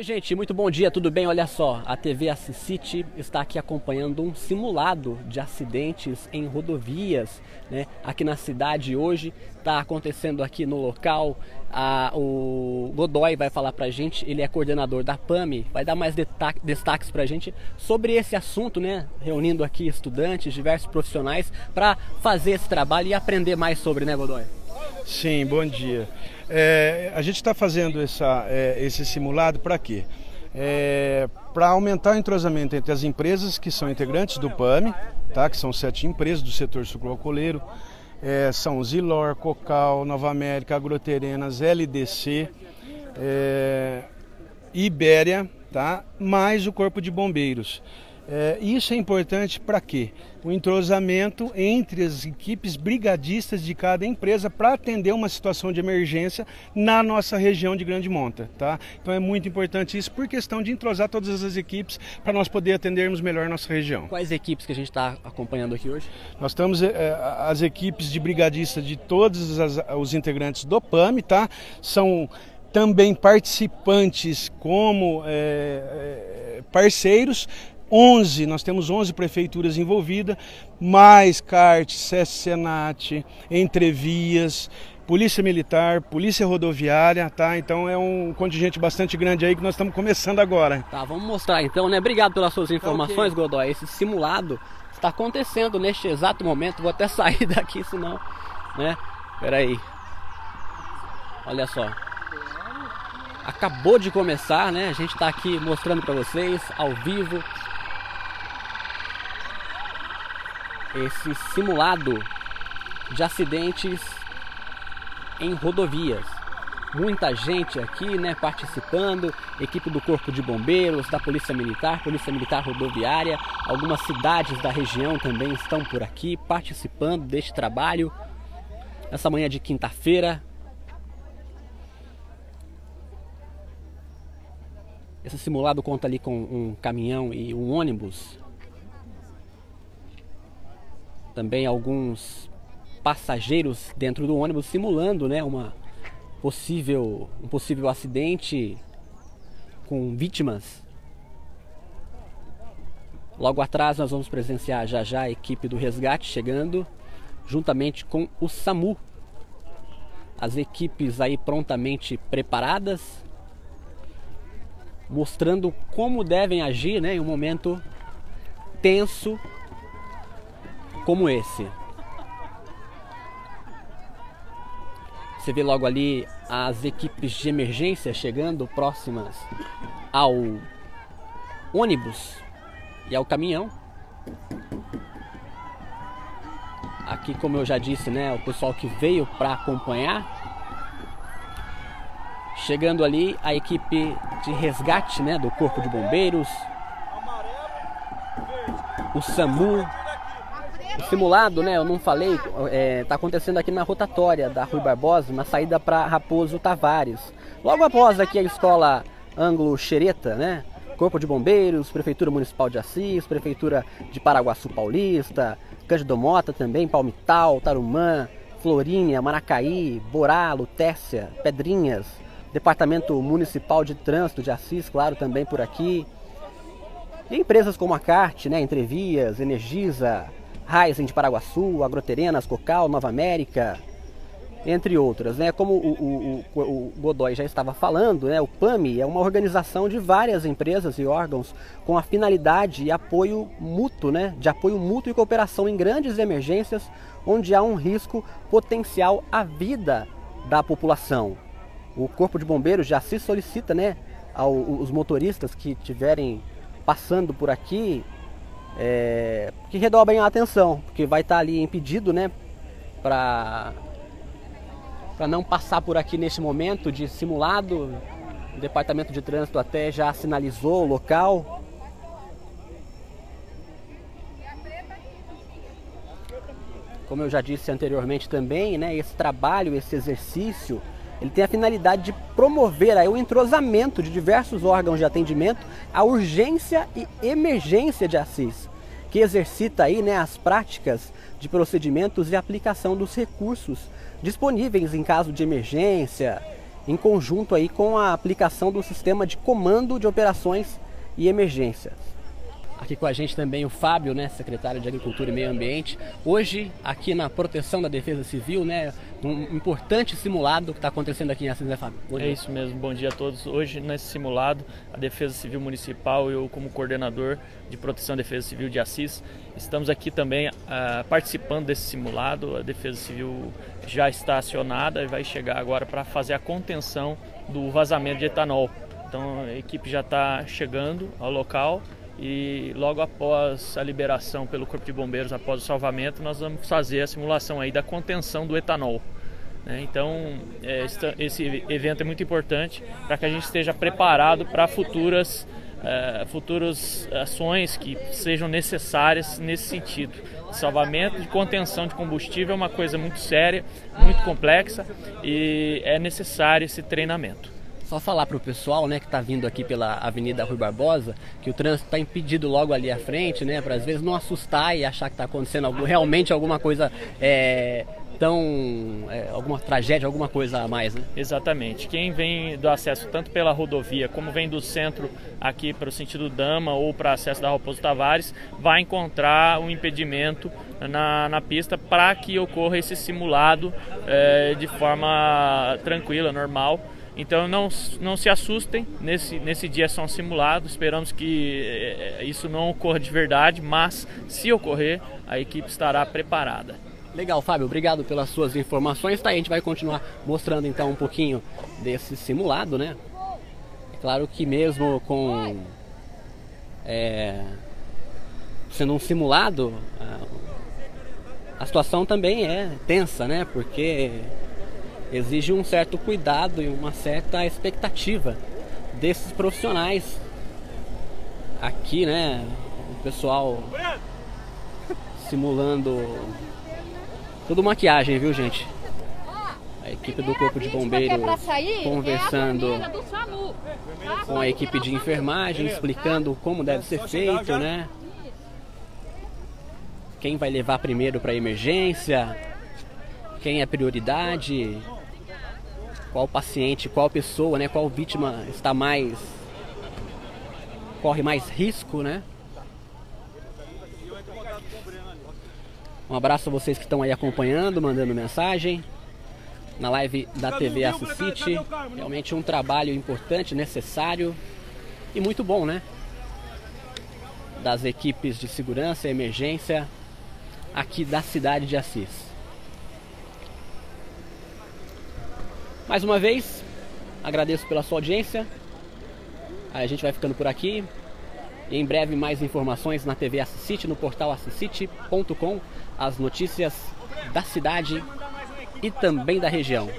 Oi, gente, muito bom dia, tudo bem? Olha só, a TV Assisite está aqui acompanhando um simulado de acidentes em rodovias, né? Aqui na cidade hoje, está acontecendo aqui no local. A, o Godoy vai falar pra gente, ele é coordenador da PAMI, vai dar mais destaques pra gente sobre esse assunto, né? Reunindo aqui estudantes, diversos profissionais, para fazer esse trabalho e aprender mais sobre, né, Godoy? Sim, bom dia. É, a gente está fazendo essa, é, esse simulado para quê? É, para aumentar o entrosamento entre as empresas que são integrantes do PAMI, tá? que são sete empresas do setor sucroalcooleiro, é, são Zilor, Cocal, Nova América, Agroterenas, LDC, é, Ibéria, tá? mais o Corpo de Bombeiros. É, isso é importante para quê? O entrosamento entre as equipes brigadistas de cada empresa para atender uma situação de emergência na nossa região de Grande Monta. Tá? Então é muito importante isso por questão de entrosar todas as equipes para nós poder atendermos melhor nossa região. Quais equipes que a gente está acompanhando aqui hoje? Nós estamos é, as equipes de brigadistas de todos as, os integrantes do PAMI, tá? São também participantes como é, é parceiros 11, nós temos 11 prefeituras envolvidas, mais CART, SESC-SENAT, Entrevias, Polícia Militar, Polícia Rodoviária, tá? Então é um contingente bastante grande aí que nós estamos começando agora. Tá, vamos mostrar então, né? Obrigado pelas suas informações, okay. Godoy. Esse simulado está acontecendo neste exato momento. Vou até sair daqui, senão, né? Peraí. Olha só. Acabou de começar, né? A gente está aqui mostrando para vocês ao vivo esse simulado de acidentes em rodovias. Muita gente aqui, né, participando, equipe do Corpo de Bombeiros, da Polícia Militar, Polícia Militar Rodoviária, algumas cidades da região também estão por aqui participando deste trabalho. Nessa manhã de quinta-feira, Esse simulado conta ali com um caminhão e um ônibus também alguns passageiros dentro do ônibus simulando né, uma possível, um possível acidente com vítimas. Logo atrás nós vamos presenciar já já a equipe do resgate chegando, juntamente com o SAMU. As equipes aí prontamente preparadas, mostrando como devem agir né, em um momento tenso como esse. Você vê logo ali as equipes de emergência chegando próximas ao ônibus e ao caminhão. Aqui, como eu já disse, né, o pessoal que veio para acompanhar. Chegando ali a equipe de resgate, né, do Corpo de Bombeiros, o SAMU, simulado, né, eu não falei, é, tá acontecendo aqui na rotatória da Rui Barbosa, na saída para Raposo Tavares. Logo após aqui a escola Anglo Xereta, né? Corpo de Bombeiros, Prefeitura Municipal de Assis, Prefeitura de Paraguaçu Paulista, Cândido Mota também, Palmital, Tarumã, Florínia, Maracaí, Borá, Lutécia, Pedrinhas, Departamento Municipal de Trânsito de Assis, claro, também por aqui. E empresas como a CART, né, Entrevias, Energisa, Raizen de Paraguaçu, Agroterenas, Cocal, Nova América, entre outras. Né? Como o, o, o, Godoy já estava falando, né? o PAMI é uma organização de várias empresas e órgãos com a finalidade e apoio mútuo, né? de apoio mútuo e cooperação em grandes emergências onde há um risco potencial à vida da população. O Corpo de Bombeiros já se solicita né, aos motoristas que estiverem passando por aqui é, que redobrem a atenção, porque vai estar ali impedido, né, para para não passar por aqui neste momento de simulado. O departamento de trânsito até já sinalizou o local. Como eu já disse anteriormente também, né, esse trabalho, esse exercício, ele tem a finalidade de promover aí o entrosamento de diversos órgãos de atendimento à urgência e emergência de Assis que exercita aí, né, as práticas de procedimentos e aplicação dos recursos disponíveis em caso de emergência, em conjunto aí com a aplicação do sistema de comando de operações e emergências. Aqui com a gente também o Fábio, né, secretário de Agricultura e Meio Ambiente. Hoje, aqui na proteção da Defesa Civil, né, um importante simulado que está acontecendo aqui em Assis, né, Fábio? é isso mesmo, bom dia a todos. Hoje, nesse simulado, a Defesa Civil Municipal, eu como coordenador de Proteção da Defesa Civil de Assis, estamos aqui também uh, participando desse simulado. A Defesa Civil já está acionada e vai chegar agora para fazer a contenção do vazamento de etanol. Então, a equipe já está chegando ao local e logo após a liberação pelo Corpo de Bombeiros, após o salvamento, nós vamos fazer a simulação aí da contenção do etanol. Né? Então, é, esse evento é muito importante para que a gente esteja preparado para futuras, é, futuras ações que sejam necessárias nesse sentido. Salvamento de contenção de combustível é uma coisa muito séria, muito complexa e é necessário esse treinamento. Só falar para o pessoal, né, que está vindo aqui pela Avenida Rui Barbosa, que o trânsito está impedido logo ali à frente, né, para às vezes não assustar e achar que está acontecendo realmente alguma coisa é, tão é, alguma tragédia, alguma coisa a mais, né? Exatamente. Quem vem do acesso tanto pela rodovia como vem do centro aqui para o sentido Dama ou para acesso da Raposo Tavares, vai encontrar um impedimento na, na pista para que ocorra esse simulado é, de forma tranquila, normal então não, não se assustem, nesse, nesse dia são simulados, esperamos que é, isso não ocorra de verdade, mas se ocorrer, a equipe estará preparada. Legal, Fábio, obrigado pelas suas informações. Tá, a gente vai continuar mostrando então um pouquinho desse simulado, né? É claro que mesmo com é, sendo um simulado, a, a situação também é tensa, né? Porque exige um certo cuidado e uma certa expectativa desses profissionais. Aqui, né, o pessoal simulando tudo maquiagem, viu, gente? A equipe do Corpo de Bombeiros conversando com a equipe de enfermagem, explicando como deve ser feito, né? Quem vai levar primeiro para emergência, quem é prioridade, qual paciente, qual pessoa, né, qual vítima está mais corre mais risco, né? Um abraço a vocês que estão aí acompanhando, mandando mensagem na live da TV Assisite. Realmente um trabalho importante, necessário e muito bom, né? Das equipes de segurança e emergência aqui da cidade de Assis. Mais uma vez, agradeço pela sua audiência. A gente vai ficando por aqui. E em breve mais informações na TV Assisite, no portal assisite.com, as notícias da cidade e também da região.